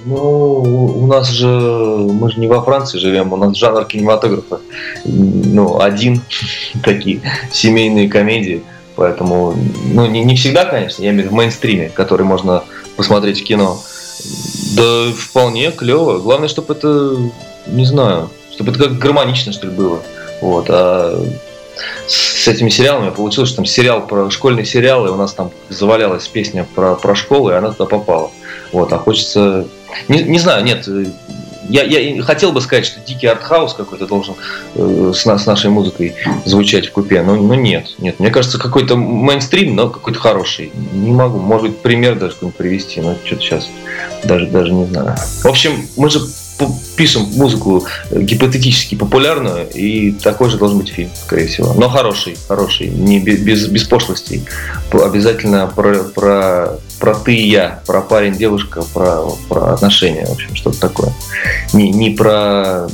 Ну, у нас же, мы же не во Франции живем, у нас жанр кинематографа, ну, один, такие семейные комедии, поэтому, ну, не, не всегда, конечно, я имею в виду в мейнстриме, который можно посмотреть в кино. Да вполне клево. Главное, чтобы это, не знаю, чтобы это как гармонично, что ли, было. Вот. А с этими сериалами получилось, что там сериал про школьный сериал, и у нас там завалялась песня про, про школу, и она туда попала. Вот, а хочется. Не, не знаю, нет. Я, я хотел бы сказать, что дикий артхаус какой-то должен э, с, с нашей музыкой звучать в купе, но, но нет, нет. Мне кажется, какой-то мейнстрим, но какой-то хороший. Не могу, может быть, пример даже какой-нибудь привести, но что-то сейчас даже, даже не знаю. В общем, мы же пишем музыку гипотетически популярную, и такой же должен быть фильм, скорее всего. Но хороший, хороший, не без, без пошлостей. Обязательно про, про, про ты и я, про парень, девушка, про, про отношения, в общем, что-то такое. Не, не про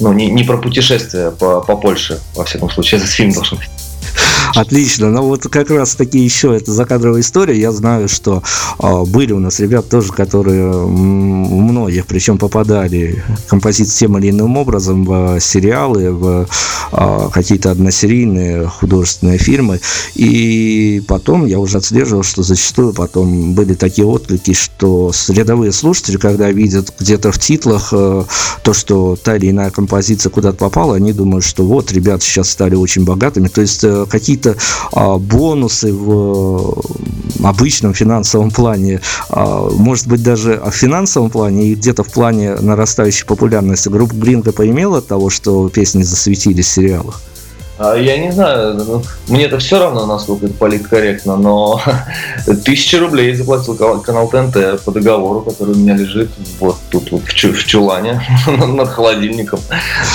ну, не, не про путешествие по, по Польше, во всяком случае, этот фильм должен быть. Отлично. Ну вот как раз таки еще это закадровая история. Я знаю, что э, были у нас ребята тоже, которые многих, причем попадали композиции тем или иным образом в сериалы, в э, какие-то односерийные художественные фильмы. И потом я уже отслеживал, что зачастую потом были такие отклики, что рядовые слушатели, когда видят где-то в титлах э, то, что та или иная композиция куда-то попала, они думают, что вот ребята сейчас стали очень богатыми. То есть э, какие-то а, бонусы в э, обычном финансовом плане, а, может быть, даже в финансовом плане и где-то в плане нарастающей популярности группа Гринго поимела от того, что песни засветились в сериалах? А я не знаю, ну, мне это все равно, насколько это политкорректно, но тысяча рублей заплатил канал ТНТ по договору, который у меня лежит вот тут вот в чулане над холодильником.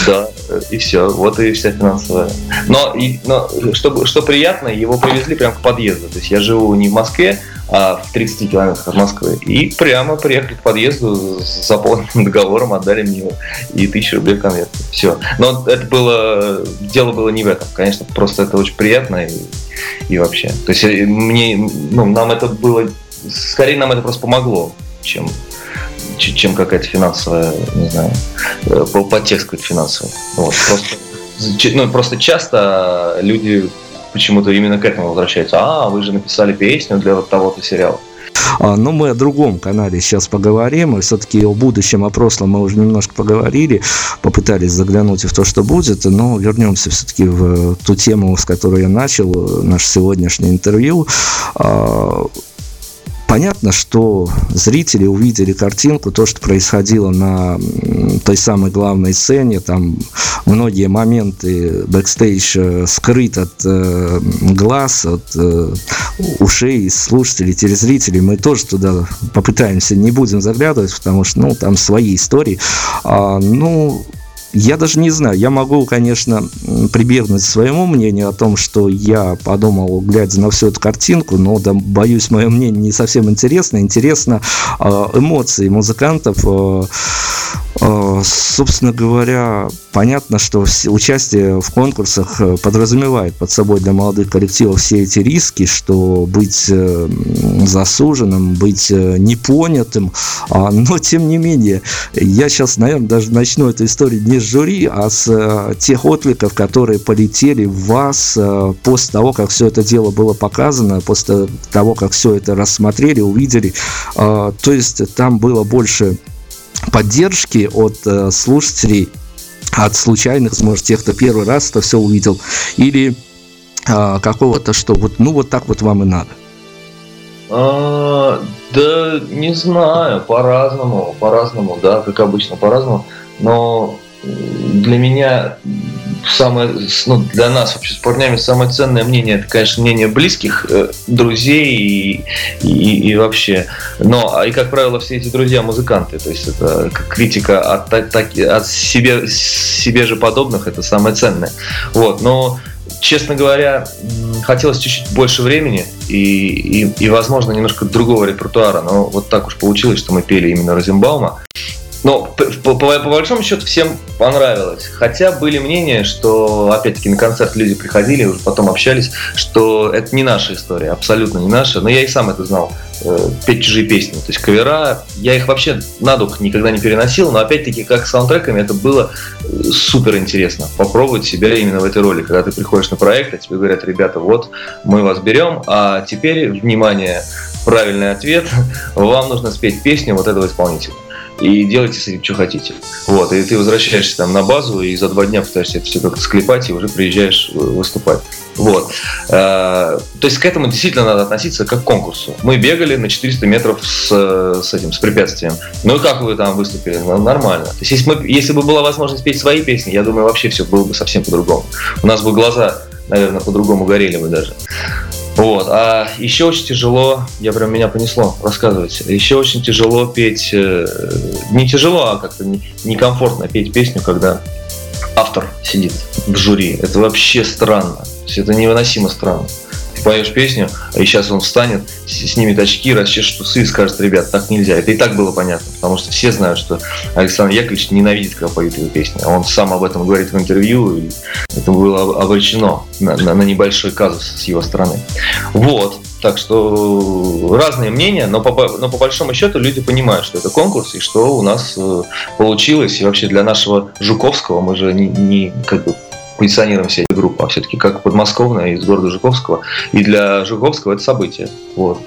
Да, и все, вот и вся финансовая. Но, и, но что, что приятно, его привезли прямо к подъезду. То есть я живу не в Москве, а в 30 километрах от Москвы. И прямо приехали к подъезду с заполненным договором, отдали мне его и тысячу рублей в конверт. Все. Но это было, дело было не в этом. Конечно, просто это очень приятно и, и вообще. То есть э, мне, ну, нам это было, скорее нам это просто помогло, чем чем какая-то финансовая, не знаю, э, подтекст какой-то финансовый. Вот, просто, ну, просто часто люди почему-то именно к этому возвращаются. А, вы же написали песню для вот того-то сериала. А, но мы о другом канале сейчас поговорим, и все-таки о будущем, о прошлом мы уже немножко поговорили, попытались заглянуть в то, что будет, но вернемся все-таки в ту тему, с которой я начал наше сегодняшнее интервью. Понятно, что зрители увидели картинку, то, что происходило на той самой главной сцене, там многие моменты бэкстейдж э, скрыт от э, глаз, от э, ушей слушателей, телезрителей. Мы тоже туда попытаемся, не будем заглядывать, потому что, ну, там свои истории. А, ну, я даже не знаю, я могу, конечно, прибегнуть к своему мнению о том, что я подумал, глядя на всю эту картинку, но да, боюсь, мое мнение не совсем интересно. Интересно э, эмоции музыкантов, э, собственно говоря, понятно, что участие в конкурсах э, подразумевает под собой для молодых коллективов все эти риски, что быть э, засуженным, быть э, непонятым, а, но тем не менее, я сейчас, наверное, даже начну эту историю не с жюри, а с тех откликов, которые полетели в вас после того, как все это дело было показано, после того, как все это рассмотрели, увидели. А, то есть там было больше поддержки от слушателей от случайных, может, тех, кто первый раз это все увидел, или а, какого-то, что вот, ну, вот так вот вам и надо? А, да, не знаю, по-разному, по-разному, да, как обычно, по-разному, но для меня самое, ну, для нас вообще с парнями самое ценное мнение, это, конечно, мнение близких, э, друзей и, и, и вообще. Но, и, как правило, все эти друзья музыканты, то есть это критика от, от, от себе, себе же подобных, это самое ценное. Вот, но честно говоря, хотелось чуть-чуть больше времени и, и, и, возможно, немножко другого репертуара. Но вот так уж получилось, что мы пели именно Розенбаума. Но по, по, по большому счету всем понравилось. Хотя были мнения, что, опять-таки, на концерт люди приходили, уже потом общались, что это не наша история, абсолютно не наша. Но я и сам это знал. Э, петь чужие песни. То есть кавера, я их вообще на дух никогда не переносил, но опять-таки, как с саундтреками, это было э, супер интересно. Попробовать себя именно в этой роли. Когда ты приходишь на проект, а тебе говорят, ребята, вот, мы вас берем, а теперь, внимание, правильный ответ, вам нужно спеть песню вот этого исполнителя и делайте с этим, что хотите. Вот, и ты возвращаешься там на базу, и за два дня пытаешься это все как-то склепать, и уже приезжаешь э, выступать. Вот. Э, то есть к этому действительно надо относиться как к конкурсу. Мы бегали на 400 метров с, с этим, с препятствием. Ну и как вы там выступили? Ну, нормально. То есть если, мы, если бы была возможность петь свои песни, я думаю, вообще все было бы совсем по-другому. У нас бы глаза, наверное, по-другому горели бы даже. Вот. А еще очень тяжело, я прям меня понесло рассказывать, еще очень тяжело петь, э, не тяжело, а как-то некомфортно петь песню, когда автор сидит в жюри. Это вообще странно. Это невыносимо странно поешь песню, и сейчас он встанет, снимет очки, расчешет усы и скажет, ребят, так нельзя. Это и так было понятно, потому что все знают, что Александр Яковлевич ненавидит, когда поют его песни. Он сам об этом говорит в интервью, и это было обречено на, на, на небольшой казус с его стороны. Вот. Так что разные мнения, но по, но по большому счету люди понимают, что это конкурс и что у нас э, получилось. И вообще для нашего Жуковского мы же не, не как бы позиционируем себя группу, а все-таки как подмосковная из города Жуковского. И для Жуковского это событие. Вот.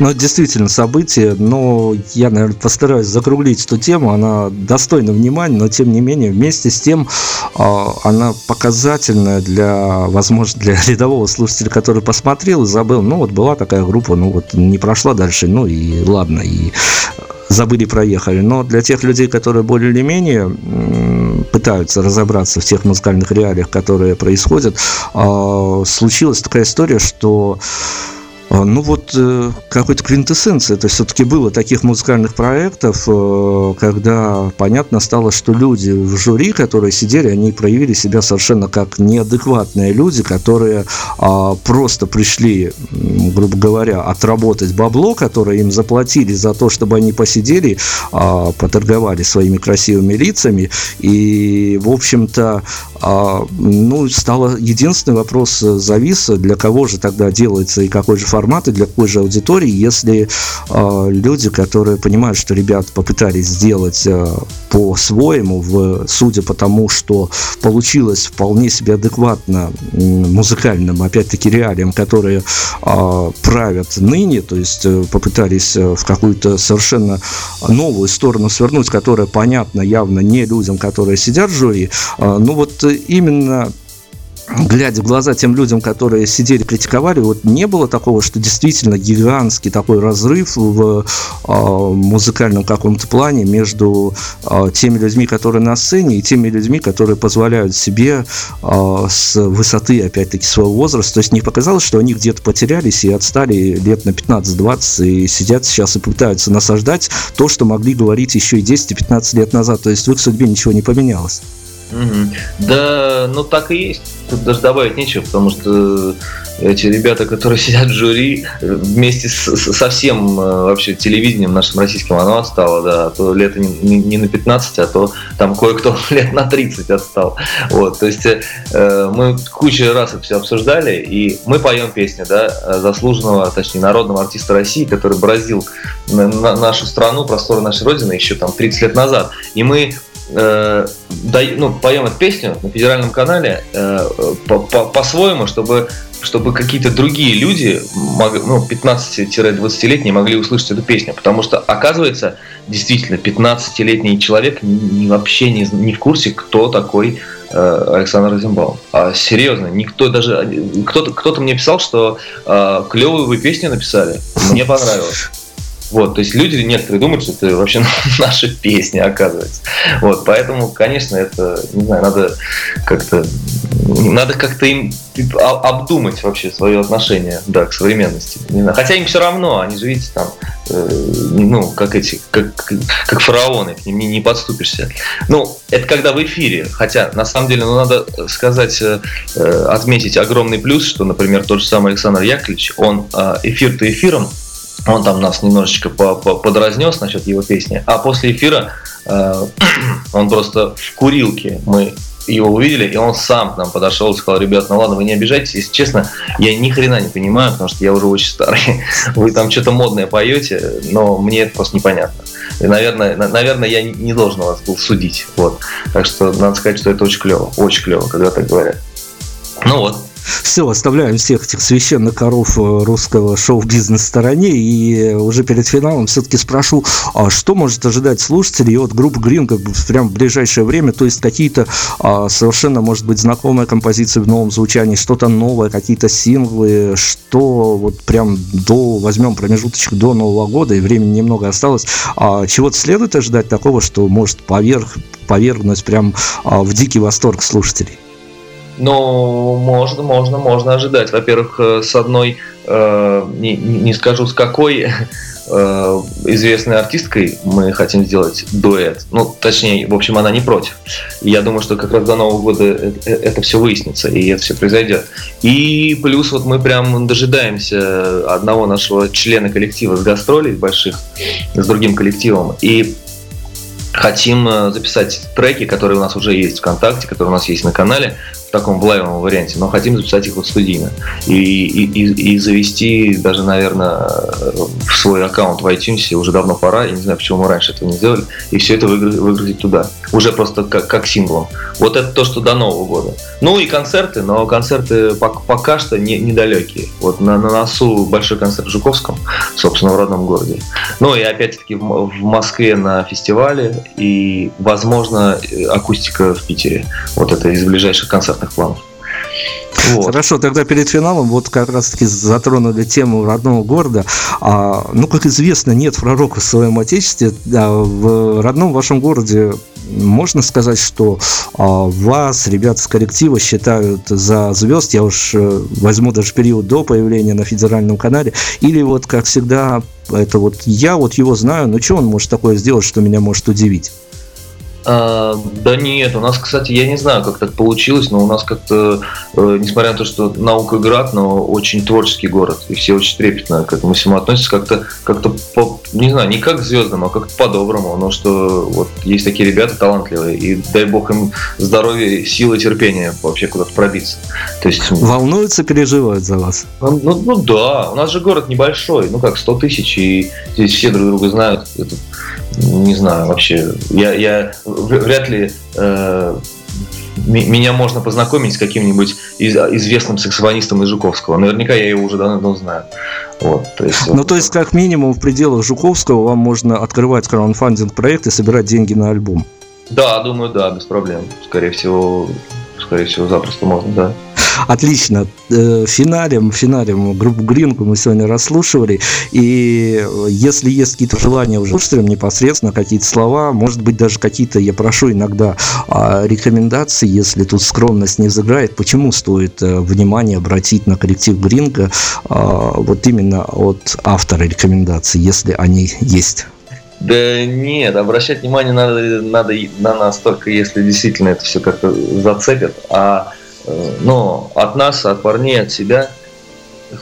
Ну, действительно, событие, но я, наверное, постараюсь закруглить эту тему, она достойна внимания, но, тем не менее, вместе с тем, а, она показательная для, возможно, для рядового слушателя, который посмотрел и забыл, ну, вот была такая группа, ну, вот не прошла дальше, ну, и ладно, и забыли, проехали. Но для тех людей, которые более или менее пытаются разобраться в тех музыкальных реалиях, которые происходят, э, случилась такая история, что а, ну вот э, какой-то квинтэссенция, это все-таки было таких музыкальных проектов, э, когда понятно стало, что люди в жюри, которые сидели, они проявили себя совершенно как неадекватные люди, которые а, просто пришли, грубо говоря, отработать бабло, которое им заплатили за то, чтобы они посидели, а, поторговали своими красивыми лицами, и, в общем-то, ну, стало единственный вопрос э, завис, для кого же тогда делается и какой же формат форматы для какой же аудитории, если э, люди, которые понимают, что ребят попытались сделать э, по-своему, в, судя по тому, что получилось вполне себе адекватно музыкальным, опять-таки, реалиям, которые э, правят ныне, то есть э, попытались в какую-то совершенно новую сторону свернуть, которая понятна явно не людям, которые сидят в жюри, э, ну вот именно глядя в глаза тем людям, которые сидели, критиковали, вот не было такого, что действительно гигантский такой разрыв в э, музыкальном каком-то плане между э, теми людьми, которые на сцене, и теми людьми, которые позволяют себе э, с высоты, опять-таки, своего возраста. То есть не показалось, что они где-то потерялись и отстали лет на 15-20 и сидят сейчас и пытаются насаждать то, что могли говорить еще и 10-15 лет назад. То есть в их судьбе ничего не поменялось. Да, ну так и есть. Тут даже добавить нечего, потому что эти ребята, которые сидят в жюри, вместе с, со всем э, вообще телевидением нашим российским, оно отстало, да, а то лето не, не, на 15, а то там кое-кто лет на 30 отстал. Вот, то есть э, мы кучу раз это все обсуждали, и мы поем песни, да, заслуженного, точнее, народного артиста России, который бразил на, на нашу страну, просторы нашей Родины еще там 30 лет назад. И мы э, ну, поем эту песню на федеральном канале э, по-своему, чтобы чтобы какие-то другие люди, ну, 15-20-летние могли услышать эту песню. Потому что, оказывается, действительно, 15-летний человек не, вообще не, не в курсе, кто такой э, Александр Розенбаум. А серьезно, никто даже... Кто-то кто мне писал, что э, клевую вы песню написали. Мне понравилось. Вот, то есть люди некоторые думают, что это вообще наша песня, оказывается. Вот, поэтому, конечно, это, не знаю, надо как-то, надо как-то им обдумать вообще свое отношение, да, к современности. Не знаю. Хотя им все равно, они же, видите, там, э, ну, как эти, как, как фараоны, к ним не, не подступишься. Ну, это когда в эфире, хотя, на самом деле, ну, надо сказать, э, э отметить огромный плюс, что, например, тот же самый Александр Яковлевич, он э, эфир-то эфиром, он там нас немножечко подразнес насчет его песни. А после эфира э, он просто в курилке мы его увидели, и он сам к нам подошел и сказал, ребят, ну ладно, вы не обижайтесь, если честно, я ни хрена не понимаю, потому что я уже очень старый. Вы там что-то модное поете, но мне это просто непонятно. И, наверное, наверное, я не должен вас был судить. Вот. Так что надо сказать, что это очень клево, очень клево, когда так говорят. Ну вот, все, оставляем всех этих священных коров э, русского шоу-бизнес стороне. И уже перед финалом все-таки спрошу, а что может ожидать слушателей от группы Green как бы прям в ближайшее время, то есть какие-то а, совершенно, может быть, знакомые композиции в новом звучании, что-то новое, какие-то синглы, что вот прям до, возьмем промежуточек до Нового года, и времени немного осталось, а, чего-то следует ожидать такого, что может поверх, повергнуть прям а, в дикий восторг слушателей? Ну, можно, можно, можно ожидать. Во-первых, э, с одной, э, не, не скажу с какой, э, известной артисткой мы хотим сделать дуэт. Ну, точнее, в общем, она не против. я думаю, что как раз до Нового года это, это все выяснится, и это все произойдет. И плюс вот мы прям дожидаемся одного нашего члена коллектива с гастролей больших, с другим коллективом. И хотим записать треки, которые у нас уже есть в ВКонтакте, которые у нас есть на канале, в таком лайвовом варианте, но хотим записать их вот студийно. И, и, и, и завести даже, наверное, в свой аккаунт в iTunes уже давно пора. Я не знаю, почему мы раньше этого не сделали. И все это выгрузить туда. Уже просто как, как синглом. Вот это то, что до Нового года. Ну и концерты, но концерты пока что не, недалекие. Вот на, на носу большой концерт в Жуковском, собственно, в родном городе. Ну и опять-таки в, в Москве на фестивале и, возможно, акустика в Питере. Вот это из ближайших концертов концертных планов. Вот. Хорошо, тогда перед финалом вот как раз-таки затронули тему родного города. А, ну, как известно, нет пророка в своем отечестве. А в родном вашем городе можно сказать, что а, вас, ребят с коллектива, считают за звезд, я уж э, возьму даже период до появления на федеральном канале, или вот, как всегда, это вот я вот его знаю, но что он может такое сделать, что меня может удивить? А, да нет, у нас, кстати, я не знаю, как так получилось, но у нас как-то, э, несмотря на то, что наука град, но очень творческий город, и все очень трепетно к этому всему относятся, как-то, как-то по, не знаю, не как к звездам, а как-то по-доброму, но что вот есть такие ребята талантливые, и дай бог им здоровья, силы, терпения вообще куда-то пробиться. То есть... Волнуются, переживают за вас? Ну, ну, ну да, у нас же город небольшой, ну как 100 тысяч, и здесь все друг друга знают, это не знаю, вообще, я, я вряд ли э, меня можно познакомить с каким-нибудь из, известным саксофонистом из Жуковского. Наверняка я его уже давно знаю. Вот, то есть, ну, то есть, как минимум, в пределах Жуковского вам можно открывать краудфандинг проект и собирать деньги на альбом. Да, думаю, да, без проблем. Скорее всего, скорее всего, запросто можно, да. Отлично. Э, финалем, финалем группу Гринку мы сегодня расслушивали. И если есть какие-то желания уже слушателям непосредственно, какие-то слова, может быть, даже какие-то, я прошу иногда а, рекомендации, если тут скромность не взыграет, почему стоит э, внимание обратить на коллектив Гринка вот именно от автора рекомендаций, если они есть? Да нет, обращать внимание надо, надо на нас только если действительно это все как-то зацепит. А Э, но от нас, от парней, от себя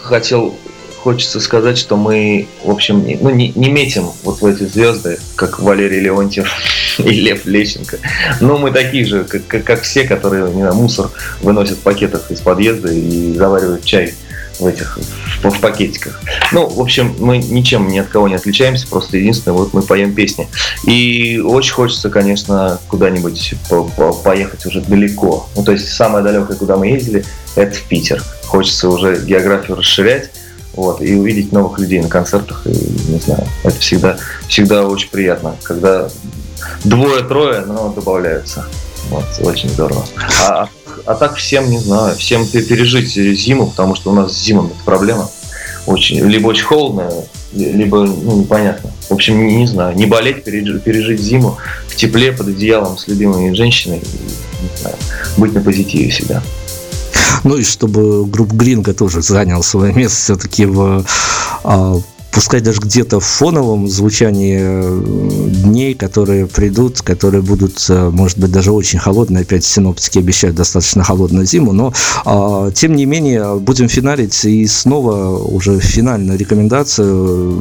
хотел, хочется сказать, что мы, в общем, ну, не, не метим вот в эти звезды, как Валерий Леонтьев и Лев Лещенко. Но мы такие же, как, как, как все, которые не знаю, мусор выносят в пакетах из подъезда и заваривают чай в этих в, пакетиках. Ну, в общем, мы ничем ни от кого не отличаемся, просто единственное, вот мы поем песни. И очень хочется, конечно, куда-нибудь по по поехать уже далеко. Ну, то есть самое далекое, куда мы ездили, это в Питер. Хочется уже географию расширять. Вот, и увидеть новых людей на концертах, и, не знаю, это всегда, всегда очень приятно, когда двое-трое, но добавляются. Вот, очень здорово. А а так всем, не знаю, всем пережить зиму, потому что у нас с зимой это проблема. Очень, либо очень холодно, либо ну, непонятно. В общем, не, не знаю, не болеть, пережить, пережить зиму в тепле, под одеялом с любимой женщиной, не знаю, быть на позитиве всегда. Ну и чтобы группа Гринга тоже занял свое место все-таки в а, пускай даже где-то в фоновом звучании э, дней, которые придут, которые будут, э, может быть, даже очень холодные, опять синоптики обещают достаточно холодную зиму, но а, тем не менее будем финалить и снова уже финальную рекомендацию,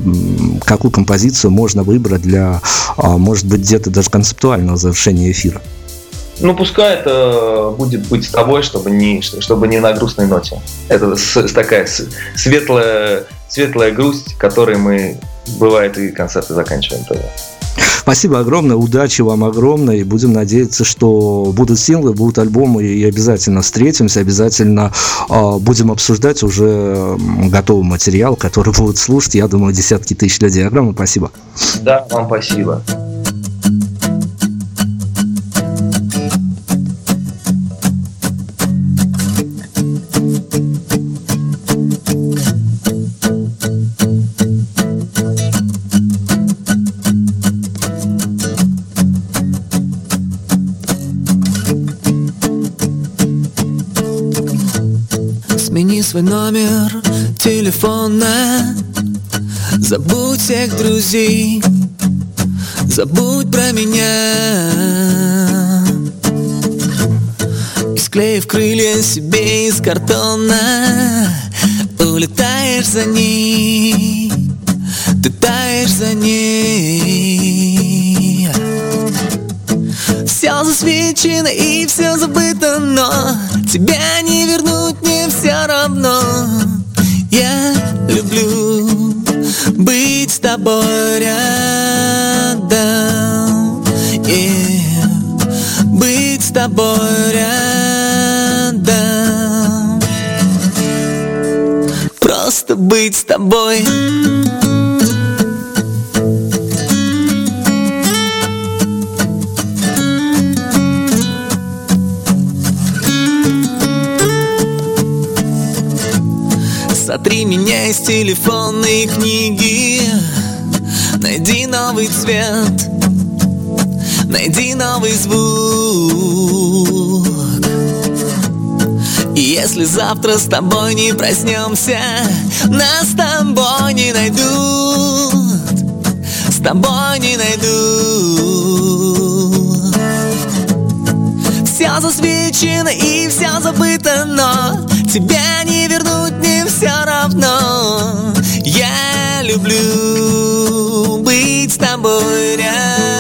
какую композицию можно выбрать для, а, может быть, где-то даже концептуального завершения эфира. Ну, пускай это будет быть с тобой, чтобы не, чтобы не на грустной ноте. Это с, такая светлая светлая грусть, которой мы, бывает, и концерты заканчиваем тоже. Спасибо огромное, удачи вам огромное, и будем надеяться, что будут синглы, будут альбомы, и обязательно встретимся, обязательно э, будем обсуждать уже готовый материал, который будут слушать, я думаю, десятки тысяч людей. Огромное спасибо. Да, вам спасибо. Свой номер телефона. Забудь всех друзей Забудь про меня. И склеив крылья себе из картона Улетаешь за ней Ты таешь за ней. Все засвечено и все забыто, но Тебя не вернуть мне все равно Я люблю быть с тобой рядом yeah. Быть с тобой рядом Просто быть с тобой меня из телефонной книги. Найди новый цвет найди новый звук. И если завтра с тобой не проснемся Нас с тобой не найдут. С тобой не найдут Все засвечено и все забыто, но Тебя не вернуть, мне все равно. Я люблю быть с тобой рядом